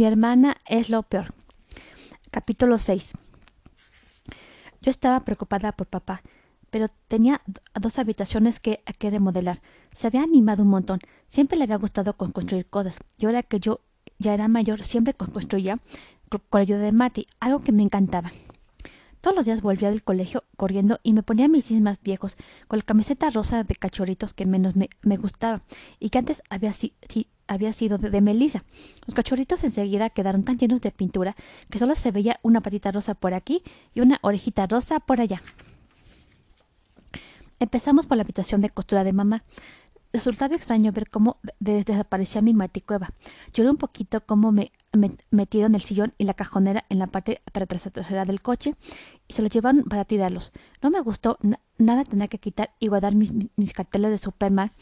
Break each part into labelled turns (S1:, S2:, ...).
S1: Mi hermana es lo peor. Capítulo 6. Yo estaba preocupada por papá, pero tenía dos habitaciones que, que remodelar. Se había animado un montón. Siempre le había gustado con construir cosas. Y ahora que yo ya era mayor, siempre construía con la ayuda de Marty, algo que me encantaba. Todos los días volvía del colegio corriendo y me ponía mis más viejos con la camiseta rosa de cachorritos que menos me, me gustaba y que antes había, si, había sido de, de Melissa. Los cachorritos enseguida quedaron tan llenos de pintura que solo se veía una patita rosa por aquí y una orejita rosa por allá. Empezamos por la habitación de costura de mamá. Resultaba extraño ver cómo desaparecía mi maticueva. Lloré un poquito cómo me, me metido en el sillón y la cajonera en la parte trasera del coche y se los llevaron para tirarlos. No me gustó nada tener que quitar y guardar mis, mis carteles de Superman,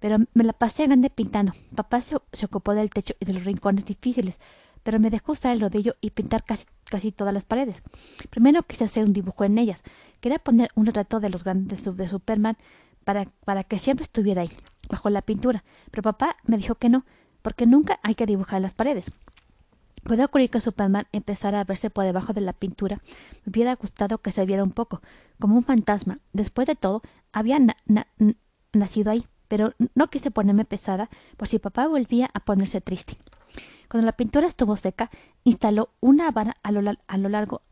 S1: pero me la pasé grande pintando. Papá se, se, ocupó del techo y de los rincones difíciles, pero me dejó usar el rodillo y pintar casi, casi todas las paredes. Primero quise hacer un dibujo en ellas. Quería poner un retrato de los grandes de Superman para, para que siempre estuviera ahí bajo la pintura, pero papá me dijo que no, porque nunca hay que dibujar las paredes. Puede ocurrir que Superman empezara a verse por debajo de la pintura. Me hubiera gustado que se viera un poco, como un fantasma. Después de todo, había na na nacido ahí, pero no quise ponerme pesada por si papá volvía a ponerse triste. Cuando la pintura estuvo seca, instaló una vara a lo, largo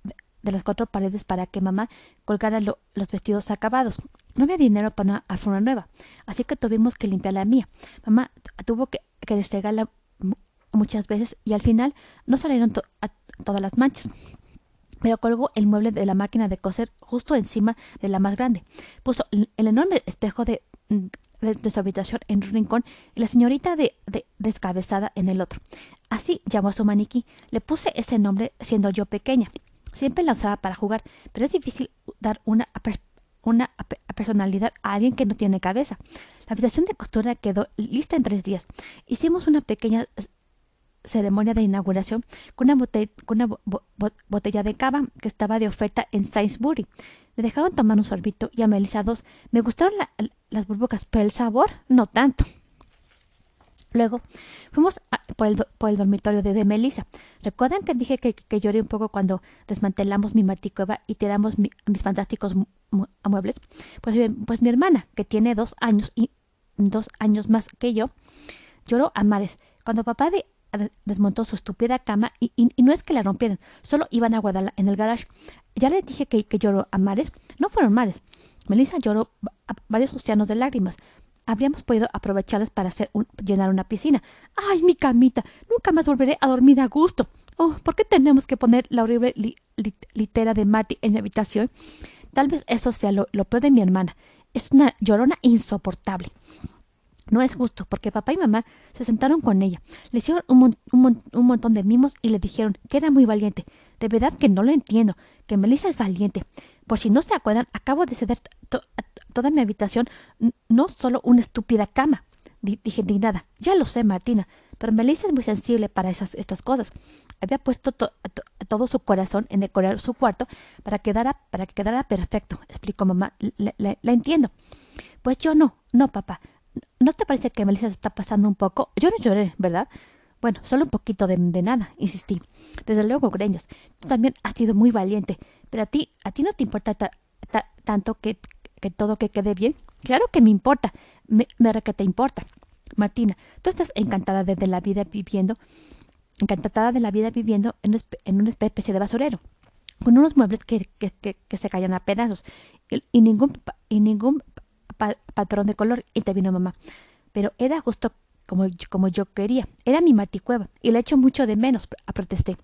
S1: de, las cuatro paredes para que mamá colgara lo, los vestidos acabados. No había dinero para una alfombra nueva, así que tuvimos que limpiar la mía. Mamá tuvo que, que muchas veces y al final no salieron todas las manchas. Pero colgó el mueble de la máquina de coser justo encima de la más grande. Puso el enorme espejo de, de, su habitación en un rincón y la señorita de, de, descabezada en el otro. Así llamó a su maniquí. Le puse ese nombre siendo yo pequeña. Siempre la usaba para jugar, pero es difícil dar una una personalidad a alguien que no tiene cabeza. La habitación de costura quedó lista en tres días. Hicimos una pequeña ceremonia de inauguración con una, botella, bo bo botella de cava que estaba de oferta en Sainsbury. Me dejaron tomar un sorbito y a Melissa dos. Me gustaron la, las burbujas, pero el sabor no tanto. Luego fuimos por, el, dormitorio de, Melissa. ¿Recuerdan que dije que, lloré un poco cuando desmantelamos mi maticueva y tiramos mi, mis fantásticos muebles? Pues bien, pues mi hermana, que tiene dos años y dos años más que yo, lloró a mares. Cuando papá de, desmontó su estúpida cama y, no es que la rompieran, solo iban a guardarla en el garage. Ya les dije que, lloró a mares. No fueron mares. Melissa lloró varios océanos de lágrimas. Habríamos podido aprovecharlas para hacer un, llenar una piscina. ¡Ay, mi camita! Nunca más volveré a dormir a gusto. Oh, ¿por qué tenemos que poner la horrible li, litera de Marty en mi habitación? Tal vez eso sea lo, lo peor de mi hermana. Es una llorona insoportable. No es justo, porque papá y mamá se sentaron con ella, le hicieron un, un, un, montón de mimos y le dijeron que era muy valiente. De verdad que no lo entiendo, que Melissa es valiente. Por si no se acuerdan, acabo de ceder to toda mi habitación, no solo una estúpida cama. D dije indignada. Ya lo sé, Martina, pero Melissa es muy sensible para esas, estas cosas. Había puesto to to todo su corazón en decorar su cuarto para, quedara, para que quedara perfecto, explicó mamá. La entiendo. Pues yo no, no, papá. ¿No te parece que Melissa se está pasando un poco? Yo no lloré, ¿verdad? Bueno, solo un poquito de, nada, insistí. Desde luego, Greñas, tú también has sido muy valiente, pero a ti, a ti no te importa ta, ta, tanto que, que todo que quede bien. Claro que me importa, me, me que te importa. Martina, tú estás encantada de, la vida viviendo, encantada de la vida viviendo en, en una especie de basurero, con unos muebles que, que, que, se callan a pedazos y, y ningún, y ningún pa patrón de color, intervino mamá. Pero era justo como, como yo quería. Era mi maticueva y la echo mucho de menos, protesté.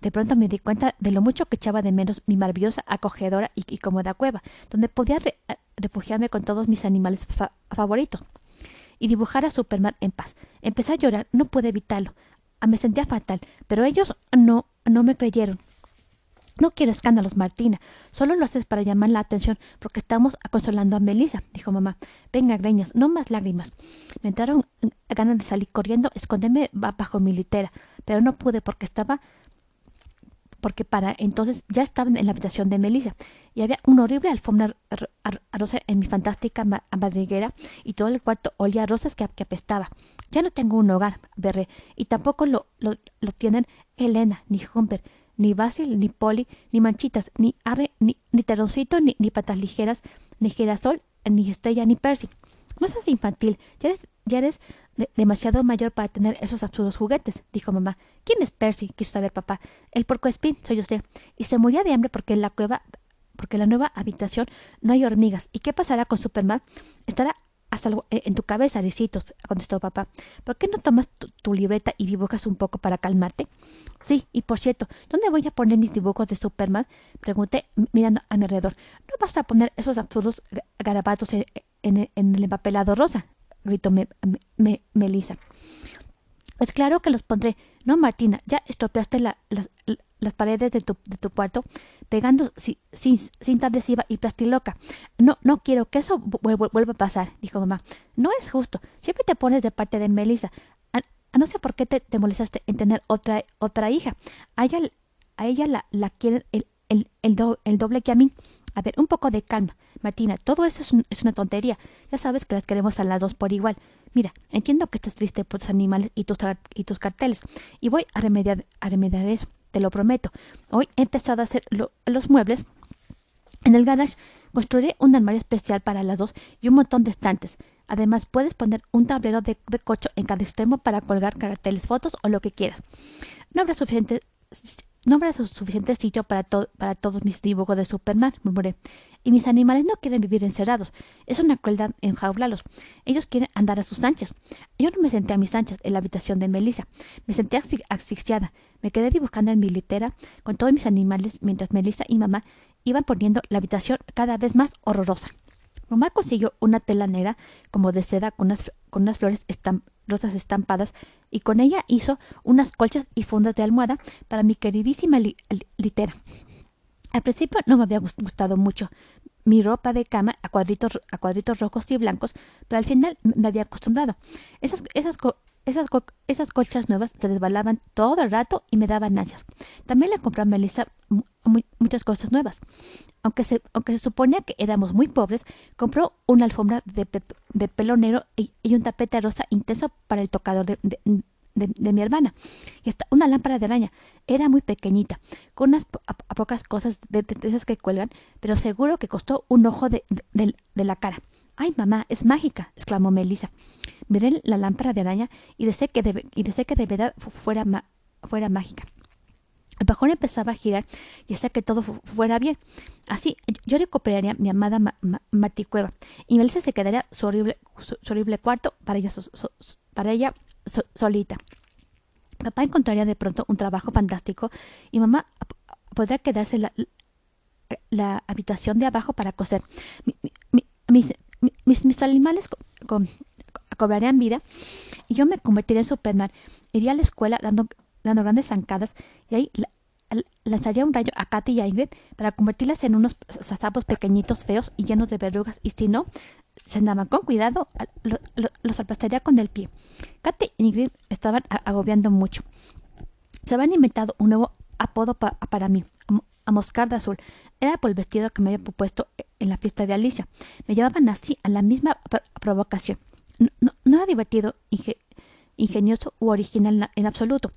S1: De pronto me di cuenta de lo mucho que echaba de menos mi maravillosa, acogedora y, cómoda cueva, donde podía re refugiarme con todos mis animales fa favoritos y dibujar a Superman en paz. Empecé a llorar, no pude evitarlo. Me sentía fatal, pero ellos no, no me creyeron. No quiero escándalos, Martina. Solo lo haces para llamar la atención porque estamos consolando a Melissa, dijo mamá. Venga, greñas, no más lágrimas. Me entraron ganas de salir corriendo, esconderme bajo mi litera, pero no pude porque estaba porque para entonces ya estaban en la habitación de Melissa y había una horrible alfombra rosa en mi fantástica madriguera y todo el cuarto olía a rosas que, apestaba. Ya no tengo un hogar, berré, y tampoco lo, lo, tienen Elena, ni Humber, ni Basil, ni Polly, ni Manchitas, ni Arre, ni, ni ni, ni Patas Ligeras, ni Girasol, ni Estrella, ni Percy. No seas infantil, ya eres, ya eres demasiado mayor para tener esos absurdos juguetes, dijo mamá. ¿Quién es Percy? quiso saber papá. El porco espín, soy usted. Y se moría de hambre porque en la cueva, porque en la nueva habitación no hay hormigas. ¿Y qué pasará con Superman? Estará hasta eh, en tu cabeza, Aricitos, contestó papá. ¿Por qué no tomas tu, libreta y dibujas un poco para calmarte? Sí, y por cierto, ¿dónde voy a poner mis dibujos de Superman? Pregunté mirando a mi alrededor. ¿No vas a poner esos absurdos garabatos en, el empapelado rosa? gritó me, Melissa. Pues claro que los pondré. No, Martina, ya estropeaste las paredes de tu, de tu cuarto pegando cinta adhesiva y plastiloca. No, no quiero que eso vuelva a pasar, dijo mamá. No es justo. Siempre te pones de parte de Melissa. A, no sé por qué te, te, molestaste en tener otra, otra hija. A ella, a ella la, la quieren el, el, el doble que a mí. A ver, un poco de calma. Martina, todo eso es, una tontería. Ya sabes que las queremos a las dos por igual. Mira, entiendo que estás triste por tus animales y tus, y tus carteles. Y voy a remediar, a remediar eso. Te lo prometo. Hoy he empezado a hacer los muebles. En el garage construiré un armario especial para las dos y un montón de estantes. Además, puedes poner un tablero de, de cocho en cada extremo para colgar carteles, fotos o lo que quieras. No habrá suficiente no habrá suficiente sitio para, para todos mis dibujos de Superman, murmuré. Y mis animales no quieren vivir encerrados. Es una crueldad enjaularlos. Ellos quieren andar a sus anchas. Yo no me senté a mis anchas en la habitación de Melissa. Me senté asfixiada. Me quedé dibujando en mi litera con todos mis animales mientras Melissa y mamá iban poniendo la habitación cada vez más horrorosa. Mamá consiguió una tela negra como de seda con unas, con unas flores rosas estampadas y con ella hizo unas colchas y fundas de almohada para mi queridísima litera. Al principio no me había gustado mucho mi ropa de cama a cuadritos, a cuadritos rojos y blancos, pero al final me había acostumbrado. Esas, esas, esas, esas colchas nuevas se resbalaban todo el rato y me daban ansias. También le compré a Melissa muchas cosas nuevas. Aunque se, aunque se suponía que éramos muy pobres, compró una alfombra de, de pelo negro y, un tapete rosa intenso para el tocador de, de, mi hermana. Y hasta una lámpara de araña. Era muy pequeñita, con unas pocas cosas de, esas que cuelgan, pero seguro que costó un ojo de, la cara. ¡Ay, mamá, es mágica! exclamó Melissa. Miré la lámpara de araña y deseé que de, y que de verdad fuera, fuera mágica. El bajón empezaba a girar y hacía que todo fuera bien. Así, yo recuperaría mi amada Maticueva y Melissa se quedaría su horrible, horrible cuarto para ella, para ella solita. Papá encontraría de pronto un trabajo fantástico y mamá podría quedarse la, la habitación de abajo para coser. mis, mis, animales cobrarían vida y yo me convertiría en Superman. Iría a la escuela dando dando grandes zancadas, y ahí lanzaría un rayo a Katy y a Ingrid para convertirlas en unos sapos pequeñitos, feos y llenos de verrugas, y si no, se andaban con cuidado, los aplastaría con el pie. Katy y Ingrid estaban agobiando mucho. Se habían inventado un nuevo apodo para mí, a Moscarda Azul. Era por el vestido que me había puesto en la fiesta de Alicia. Me llamaban así a la misma provocación. No, era divertido, ingenioso u original en absoluto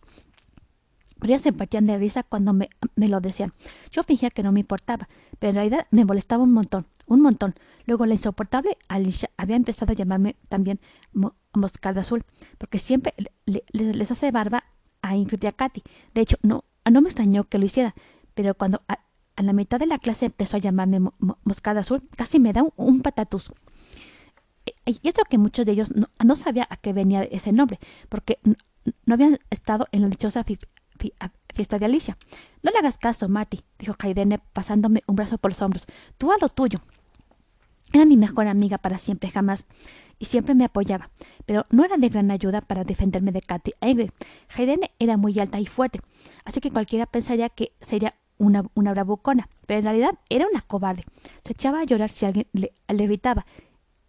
S1: ellas se partían de risa cuando me, me, lo decían. Yo fingía que no me importaba, pero en realidad me molestaba un montón, un montón. Luego la insoportable Alicia había empezado a llamarme también Moscarda Azul, porque siempre les hace barba a Ingrid y a Katy. De hecho, no, no me extrañó que lo hiciera, pero cuando a, la mitad de la clase empezó a llamarme Moscarda Azul, casi me da un, un. Y eso que muchos de ellos no, no sabía a qué venía ese nombre, porque no, habían estado en la dichosa fiesta de Alicia. No le hagas caso, Mati, dijo Haidene pasándome un brazo por los hombros. Tú a lo tuyo. Era mi mejor amiga para siempre, jamás, y siempre me apoyaba, pero no era de gran ayuda para defenderme de Katy e Ingrid. Era muy alta y fuerte, así que cualquiera pensaría que sería una, una bravucona, pero en realidad era una cobarde. Se echaba a llorar si alguien le, gritaba,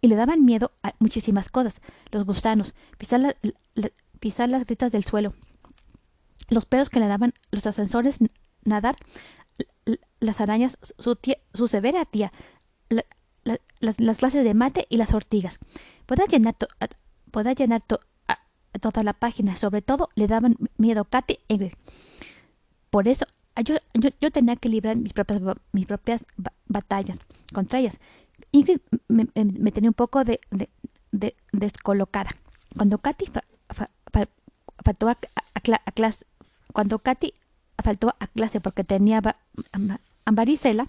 S1: le daban miedo a muchísimas cosas, los gusanos, pisar, pisar las gritas del suelo, los perros que le daban los ascensores nadar, las arañas, su, su severa tía, las, clases de mate y las ortigas. Podrá llenar, llenar toda la página. Sobre todo le daban miedo Katy e. Por eso yo, yo, tenía que librar mis propias, mis propias batallas contra ellas. Ingrid me, tenía un poco de, de, descolocada. Cuando Katy faltó a, clase, cuando Katy faltó a clase porque tenía varicela,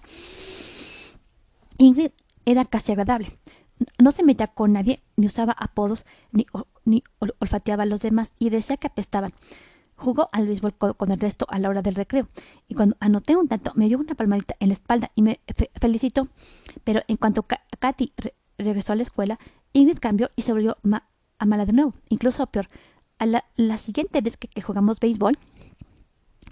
S1: Ingrid era casi agradable. No se metía con nadie, ni usaba apodos, ni, ni olfateaba a los demás, y decía que apestaban. Jugó al béisbol con, el resto a la hora del recreo, y cuando anoté un tanto me dio una palmadita en la espalda y me felicitó. Pero en cuanto Katy regresó a la escuela, Ingrid cambió y se volvió a mala de nuevo, incluso peor. A la, siguiente vez que, jugamos béisbol,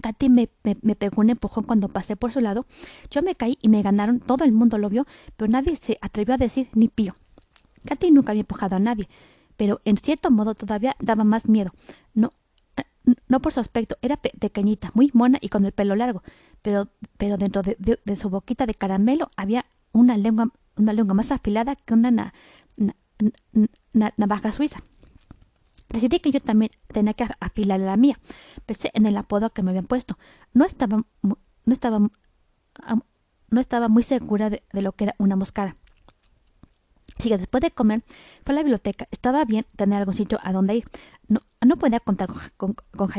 S1: Katy me, me, pegó un empujón cuando pasé por su lado. Yo me caí y me ganaron. Todo el mundo lo vio, pero nadie se atrevió a decir ni pío. Katy nunca había empujado a nadie, pero en cierto modo todavía daba más miedo. No, no por su aspecto, era pequeñita, muy mona y con el pelo largo, pero, pero dentro de, su boquita de caramelo había una lengua, una lengua más afilada que una navaja suiza. Decidí que yo también tenía que afilar la mía. Pensé en el apodo que me habían puesto. No estaba, no estaba, no estaba muy segura de, lo que era una moscara. Así que después de comer fue a la biblioteca. Estaba bien tener algún sitio a donde ir. No, podía contar con, con,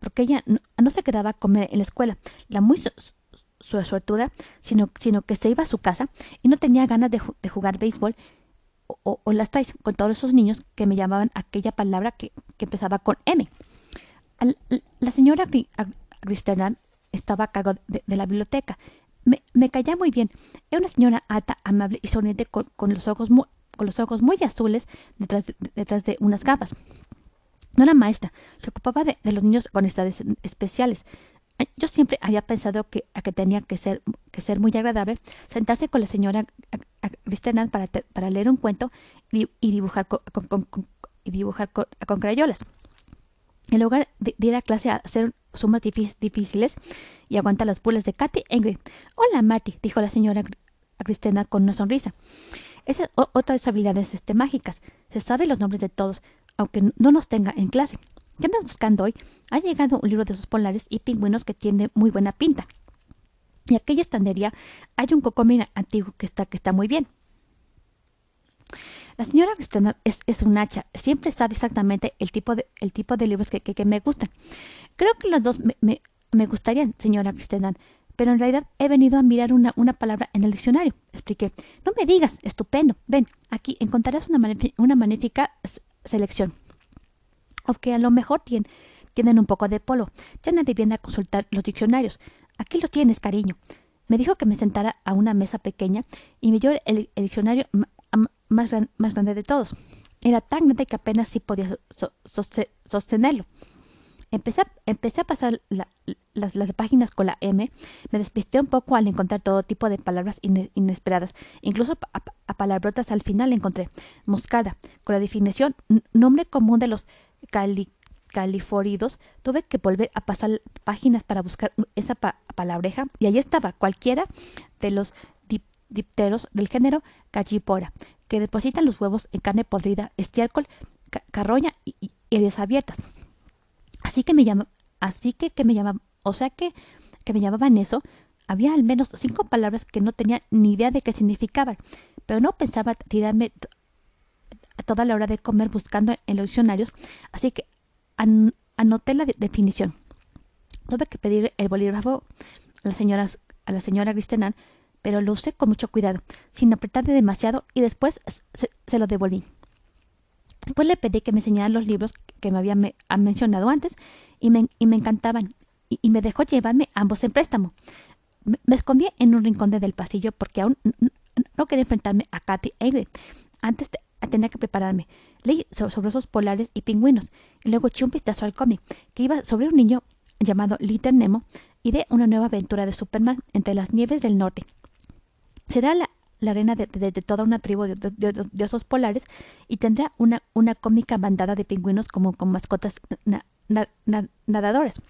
S1: porque ella no, se quedaba a comer en la escuela. La muy su, suertuda, sino, sino que se iba a su casa y no tenía ganas de, de jugar béisbol o, las traes con todos esos niños que me llamaban aquella palabra que, empezaba con M. la señora Cristian estaba a cargo de, la biblioteca. Me, me, muy bien. Era una señora alta, amable y sonriente con, los, ojos muy, con los ojos muy azules detrás de, detrás de unas gafas. No era maestra, se ocupaba de, los niños con estades especiales. Yo siempre había pensado que, que tenía que ser, que ser muy agradable sentarse con la señora Cristian para, para leer un cuento y, dibujar, con, y dibujar con, crayolas. En lugar de, ir a clase a hacer sumas difíciles y aguantar las bulas de Katy Ingrid. Hola, Marty, dijo la señora Cristina con una sonrisa. Esa es otra de sus habilidades este, mágicas. Se sabe los nombres de todos, aunque no nos tenga en clase. ¿Qué andas buscando hoy? Ha llegado un libro de sus polares y pingüinos que tiene muy buena pinta. Y aquella estandería hay un cocomina antiguo que está, que está muy bien. La señora es, es un hacha. Siempre sabe exactamente el tipo de, el tipo de libros que, que, me gustan. Creo que los dos me, me, gustarían, señora Cristian, pero en realidad he venido a mirar una, una palabra en el diccionario. Expliqué. No me digas, estupendo. Ven, aquí encontrarás una, una magnífica selección. Aunque a lo mejor tienen, tienen un poco de polo. Ya nadie viene a consultar los diccionarios. Aquí lo tienes, cariño. Me dijo que me sentara a una mesa pequeña y me dio el, diccionario más, más, grande de todos. Era tan grande que apenas sí podía sostenerlo. Empecé a, empecé a pasar las, páginas con la M. Me despisté un poco al encontrar todo tipo de palabras inesperadas. Incluso a, palabrotas al final encontré moscada, con la definición nombre común de los cali tuve que volver a pasar páginas para buscar esa palabreja y ahí estaba cualquiera de los dipteros del género Gallipora, que depositan los huevos en carne podrida, estiércol, carroña y, y, abiertas. Así que me llama, así que, que me llama, o sea que, que me llamaban eso, había al menos cinco palabras que no tenía ni idea de qué significaban, pero no pensaba tirarme toda la hora de comer buscando en los diccionarios, así que anoté la definición. Tuve que pedir el bolígrafo a la señora, a la señora Cristianan, pero lo usé con mucho cuidado, sin apretarle demasiado, y después se, lo devolví. Después le pedí que me enseñara los libros que me había mencionado antes y me, y me encantaban, y, me dejó llevarme ambos en préstamo. Me, escondí en un rincón del pasillo porque aún no quería enfrentarme a Katy Ingrid. Antes tenía que prepararme. Leí sobre esos polares y pingüinos, y luego eché un vistazo al cómic, que iba sobre un niño llamado Little Nemo y de una nueva aventura de Superman entre las nieves del norte. Será la, arena de, toda una tribu de, osos polares y tendrá una, una cómica bandada de pingüinos como con mascotas nadadoras.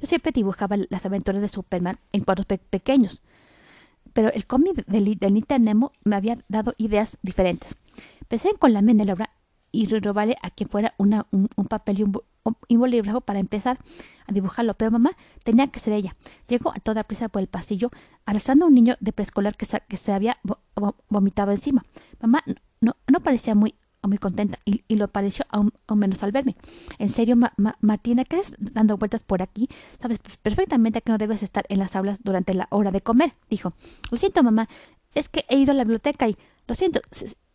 S1: Yo siempre dibujaba las aventuras de Superman en cuadros pequeños, pero el cómic de, Nita Nemo me había dado ideas diferentes. Pensé con la la obra y robarle a quien fuera una, un, papel y un, un, bolígrafo para empezar a dibujarlo, pero mamá tenía que ser ella. Llegó a toda prisa por el pasillo, arrastrando a un niño de preescolar que que se había vomitado encima. Mamá no, no parecía muy muy contenta y, lo pareció aún, menos al verme. En serio, Martina, ¿qué estás dando vueltas por aquí? Sabes perfectamente que no debes estar en las aulas durante la hora de comer, dijo. Lo siento, mamá, es que he ido a la biblioteca y... Lo siento,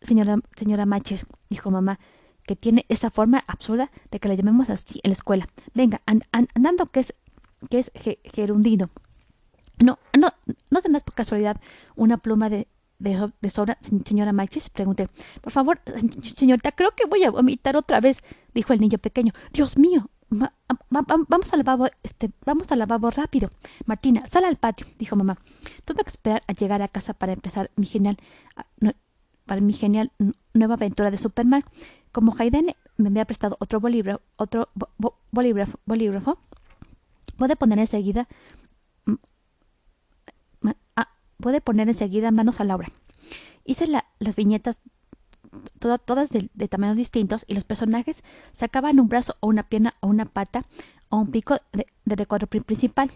S1: señora, señora Maches, dijo mamá, que tiene esa forma absurda de que la llamemos así en la escuela. Venga, andando que es, que es gerundido. No, no, no tendrás por casualidad una pluma de, de, sobra, señora Maches? Pregunté. Por favor, señorita, creo que voy a vomitar otra vez, dijo el niño pequeño. Dios mío, vamos al lavabo, este, vamos al lavabo rápido. Martina, sal al patio, dijo mamá. Tuve que esperar a llegar a casa para empezar mi genial, ah, para mi genial nueva aventura de Superman. Como Hayden me había prestado otro bolígrafo, otro bolígrafo, puede poner enseguida ah, poner enseguida manos a la obra. Hice las viñetas todas de, tamaños distintos y los personajes sacaban un brazo o una pierna o una pata o un pico de, de principal.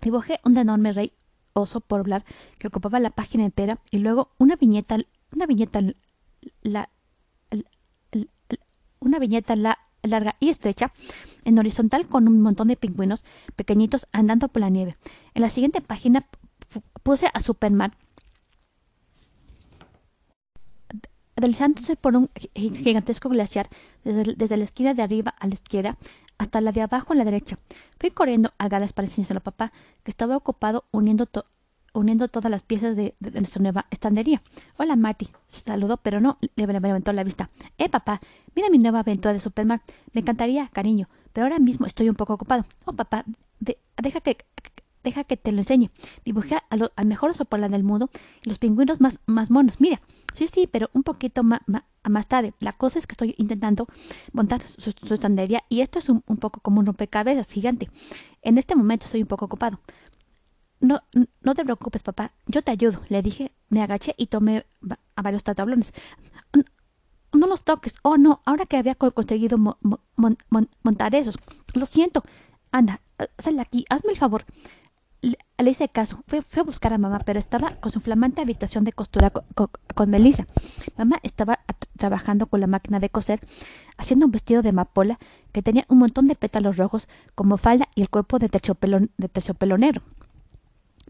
S1: Dibujé un enorme rey oso por hablar que ocupaba la página entera y luego una viñeta una viñeta la, una viñeta larga y estrecha en horizontal con un montón de pingüinos pequeñitos andando por la nieve. En la siguiente página puse a Superman deslizándose por un gigantesco glaciar desde, desde, la esquina de arriba a la izquierda hasta la de abajo a la derecha. Fui corriendo al galas para enseñárselo a papá, que estaba ocupado uniendo, uniendo todas las piezas de, nuestra nueva estandería. Hola, Marty. Se saludó, pero no le levantó la vista. Eh, papá, mira mi nueva aventura de Superman. Me encantaría, cariño, pero ahora mismo estoy un poco ocupado. Oh, papá, deja que deja que te lo enseñe. Dibujé al mejor oso del mundo y los pingüinos más, más monos. Mira, sí, sí, pero un poquito más, tarde. La cosa es que estoy intentando montar su, estandería y esto es un, poco como un rompecabezas gigante. En este momento estoy un poco ocupado. No, no te preocupes, papá. Yo te ayudo, le dije. Me agaché y tomé a varios tablones. No, los toques. Oh, no, ahora que había conseguido montar esos. Lo siento. Anda, sal aquí, hazme el favor. Le, hice caso. Fue, a buscar a mamá, pero estaba con su flamante habitación de costura con, Melissa. Mamá estaba trabajando con la máquina de coser, haciendo un vestido de amapola que tenía un montón de pétalos rojos como falda y el cuerpo de terciopelo, de terciopelo negro.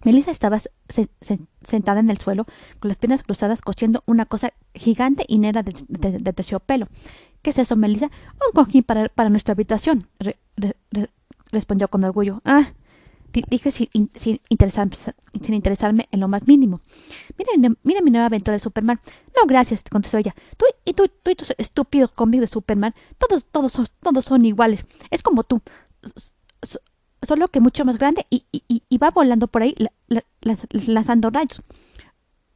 S1: Melissa estaba sentada en el suelo, con las piernas cruzadas, cosiendo una cosa gigante y negra de, terciopelo. ¿Qué es eso, Melissa? Un cojín para, para nuestra habitación, respondió con orgullo. Ah, dije sin, sin, interesarme, sin interesarme en lo más mínimo. Mira, mira mi nueva aventura de Superman. No, gracias, contestó ella. Tú y tú, tú y tus estúpidos cómics de Superman, todos, todos, todos son iguales. Es como tú. Solo que mucho más grande y, y, y va volando por ahí lanzando rayos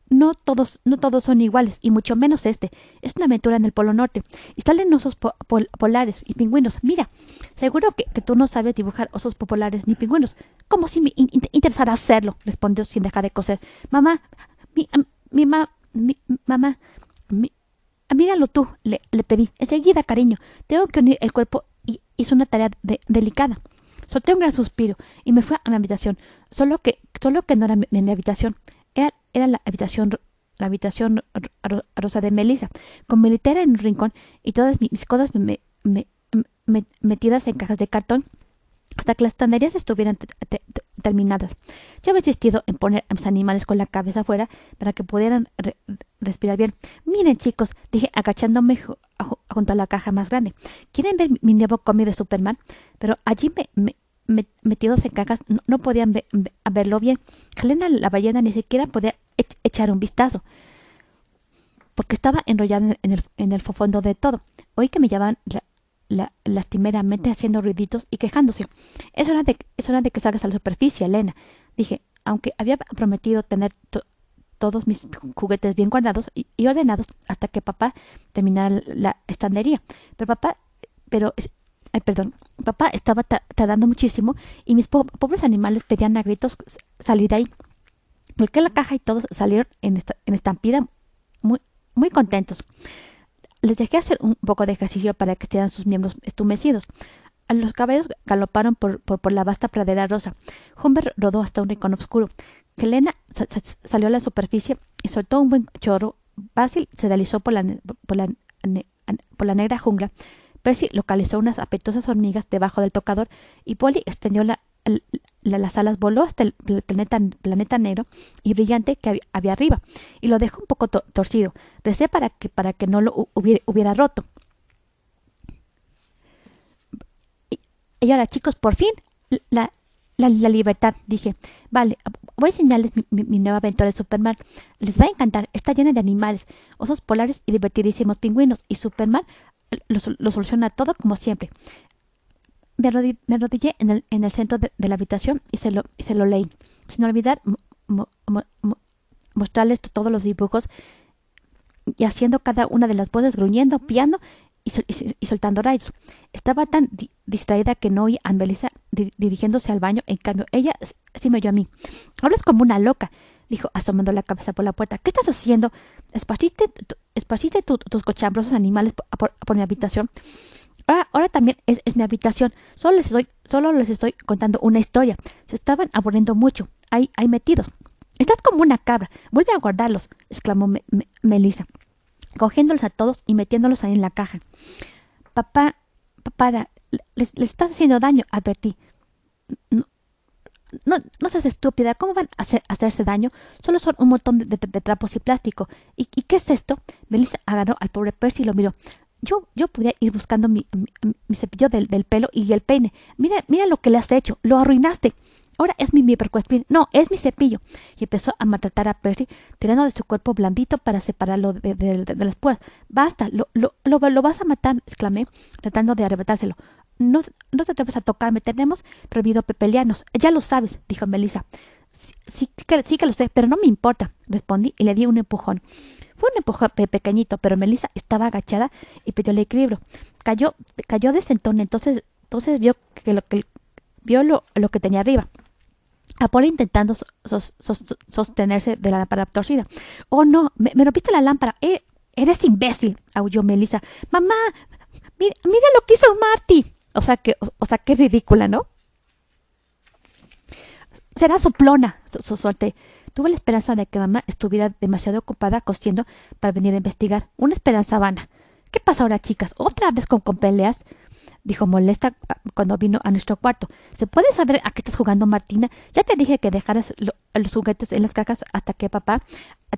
S1: no todos, no todos son iguales, y mucho menos este. Es una aventura en el Polo Norte. Y salen osos polares y pingüinos. Mira, seguro que, tú no sabes dibujar osos populares ni pingüinos. ¿Cómo si me interesara hacerlo? respondió sin dejar de coser. Mamá, mi, mi, mi mamá, mi, míralo tú, le, le, pedí. Enseguida, cariño, tengo que unir el cuerpo y hizo una tarea delicada. Solté un gran suspiro y me fui a mi habitación. Solo que, solo que no era mi habitación. Era, la habitación la habitación rosa de Melissa, con mi litera en un rincón y todas mis cosas metidas en cajas de cartón hasta que las estanterías estuvieran terminadas. Yo había insistido en poner a mis animales con la cabeza afuera para que pudieran respirar bien. Miren, chicos, dije agachándome junto a la caja más grande. ¿Quieren ver mi nuevo cómic de Superman? Pero allí me, metidos en cajas no, podían verlo bien. Helena la ballena ni siquiera podía echar un vistazo porque estaba enrollada en el, en el fondo de todo. Oí que me llamaban la, lastimeramente haciendo ruiditos y quejándose. Es hora, de, es hora de que salgas a la superficie, Elena. Dije, aunque había prometido tener todos mis juguetes bien guardados y, ordenados hasta que papá terminara la estandería. Pero papá, pero Ay, perdón. Papá estaba tardando muchísimo y mis pobres animales pedían a gritos salir de ahí. Volqué la caja y todos salieron en, estampida muy, muy contentos. Les dejé hacer un poco de ejercicio para que estuvieran sus miembros estumecidos. Los caballos galoparon por, por, la vasta pradera rosa. Humber rodó hasta un rincón oscuro. Helena salió a la superficie y soltó un buen chorro. Basil se deslizó por la, por la, por la negra jungla. Percy localizó unas apetosas hormigas debajo del tocador y Polly extendió la, las alas, voló hasta el planeta, planeta negro y brillante que había, arriba y lo dejó un poco torcido. Recé para que, para que no lo hubiera, hubiera roto. Y ahora, chicos, por fin, la, la, libertad, dije. Vale, voy a enseñarles mi, nueva aventura de Superman. Les va a encantar. Está llena de animales, osos polares y divertidísimos pingüinos. Y Superman lo, soluciona todo como siempre. Me, arrodillé en el, en el centro de, la habitación y se lo, y se lo leí. Sin olvidar mostrarles todos los dibujos y haciendo cada una de las voces gruñendo, piano y, soltando rayos. Estaba tan distraída que no oí a Melissa dirigiéndose al baño. En cambio, ella sí me oyó a mí. Hablas como una loca, dijo, asomando la cabeza por la puerta. ¿Qué estás haciendo? ¿Esparciste, tus cochambrosos animales por, mi habitación? Ahora, ahora también es, mi habitación. Solo les, estoy, solo les estoy contando una historia. Se estaban aburriendo mucho. Ahí, ahí metidos. Estás como una cabra. Vuelve a guardarlos, exclamó Melissa cogiéndolos a todos y metiéndolos ahí en la caja. Papá, papá, les, estás haciendo daño, advertí. No, no, seas estúpida, ¿cómo van a, hacer, hacerse daño? Solo son un montón de, trapos y plástico. ¿Y, qué es esto? Melissa agarró al pobre Percy y lo miró. Yo, yo podía ir buscando mi, mi, cepillo del, del, pelo y el peine. Mira, mira lo que le has hecho. Lo arruinaste. Ahora es mi, mi No, es mi cepillo. Y empezó a maltratar a Percy, tirando de su cuerpo blandito para separarlo de, las púas. Basta, lo, lo, lo, vas a matar, exclamé, tratando de arrebatárselo. No, no te atreves a tocarme, tenemos prohibido pepelianos. Ya lo sabes, dijo Melissa. Sí, que, sí que lo sé, pero no me importa, respondí y le di un empujón. Fue un empujón pequeñito, pero Melissa estaba agachada y pidió el equilibrio. Cayó, cayó de sentón, entonces, entonces vio que lo que vio lo, que tenía arriba. Apolo intentando sostenerse de la lámpara torcida. Oh, no, me, rompiste la lámpara. Eh, eres imbécil, aulló Melissa. Mamá, mira, mira, lo que hizo Marty. O sea que, o, sea, qué ridícula, ¿no? Será soplona, so, solté. Tuve la esperanza de que mamá estuviera demasiado ocupada cosiendo para venir a investigar. Una esperanza vana. ¿Qué pasa ahora, chicas? ¿Otra vez con, peleas? dijo molesta ah, cuando vino a nuestro cuarto. ¿Se puede saber a qué estás jugando, Martina? Ya te dije que dejaras los juguetes en las cajas hasta que papá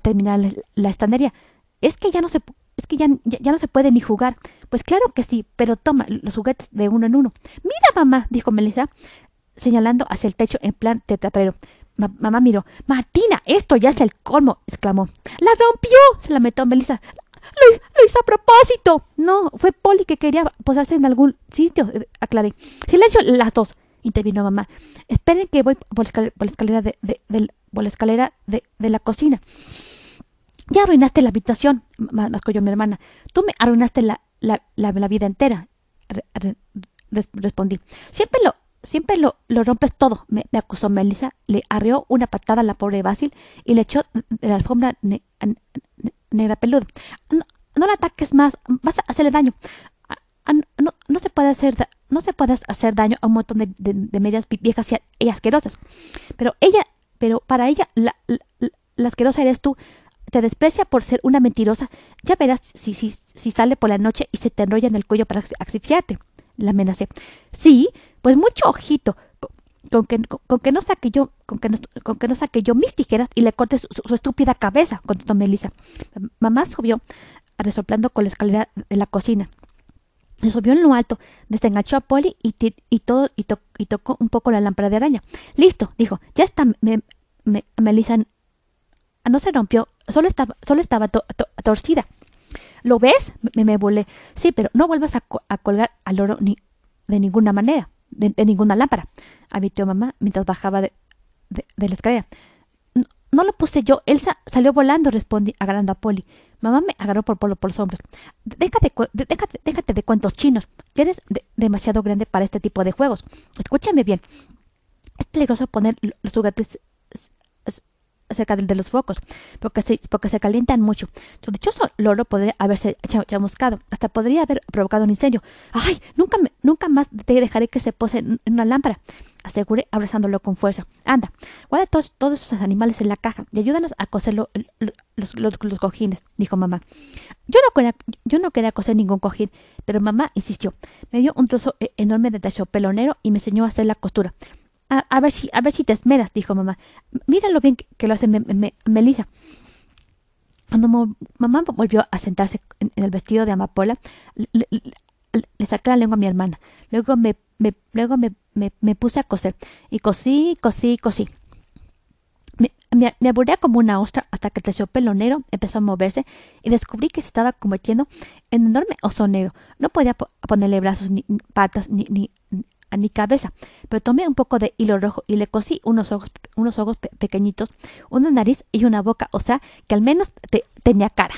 S1: terminara la, la estandería. Es que ya no se es que ya, ya, no se puede ni jugar. Pues claro que sí, pero toma los juguetes de uno en uno. Mira, mamá, dijo Melissa, señalando hacia el techo en plan teatrero. Mamá miró. Martina, esto ya es el colmo, exclamó. ¡La rompió! se lamentó Melissa. Lo, hizo a propósito. No, fue Polly que quería posarse en algún sitio, eh, aclaré. Silencio las dos, intervino mamá. Esperen que voy por la escalera, de, por la escalera de, la cocina. Ya arruinaste la habitación, mascolló mi hermana. Tú me arruinaste la, la, la, vida entera, respondí. Siempre lo, siempre lo, lo rompes todo, me, acusó Melissa. Le arreó una patada a la pobre Basil y le echó de la alfombra negra peluda. No, no la ataques más, vas a hacerle daño. No, no, se puede hacer no se puede hacer daño a un montón de, de, medias viejas y, asquerosas. Pero ella, pero para ella la, la, asquerosa eres tú. Te desprecia por ser una mentirosa. Ya verás si, si, si sale por la noche y se te enrolla en el cuello para asfixiarte. La amenacé. Sí, pues mucho ojito con que, con, que no saque yo, con que no, que no saque yo mis tijeras y le corte su, estúpida cabeza, contestó Melissa. Mamá subió, resoplando con la escalera de la cocina. Se subió en lo alto, desenganchó a Polly y, y todo y, y, tocó un poco la lámpara de araña. Listo, dijo. Ya está, me, Melissa no se rompió, solo estaba, solo estaba torcida. ¿Lo ves? Me, me volé. Sí, pero no vuelvas a, a colgar al oro ni de ninguna manera de, ninguna lámpara, advirtió mamá mientras bajaba de, de, la escalera. No, lo puse yo, Elsa salió volando, respondí agarrando a Polly. Mamá me agarró por, por, los hombros. Déjate, déjate, déjate de cuentos chinos. eres demasiado grande para este tipo de juegos. Escúchame bien. Es peligroso poner los juguetes cerca de los focos, porque se, porque se calientan mucho. Su dichoso loro podría haberse chamuscado, hasta podría haber provocado un incendio. ¡Ay! Nunca, nunca más te dejaré que se pose en una lámpara, aseguré abrazándolo con fuerza. Anda, guarda todos, todos esos animales en la caja y ayúdanos a coser los, los, cojines, dijo mamá. Yo no, quería, yo no quería coser ningún cojín, pero mamá insistió. Me dio un trozo e-, enorme de pelonero y me enseñó a hacer la costura. A, ver si, a ver si te esmeras, dijo mamá. Mira lo bien que, lo hace Melissa. Cuando mamá volvió a sentarse en, el vestido de amapola, le, le, la lengua a mi hermana. Luego me, me luego me, me, puse a coser. Y cosí, cosí, cosí. Me, me, aburría como una ostra hasta que el terciopelo empezó a moverse y descubrí que se estaba convirtiendo en enorme oso negro. No podía ponerle brazos ni patas ni, a mi cabeza, pero tomé un poco de hilo rojo y le cosí unos ojos, unos ojos pequeñitos, una nariz y una boca, o sea, que al menos tenía cara.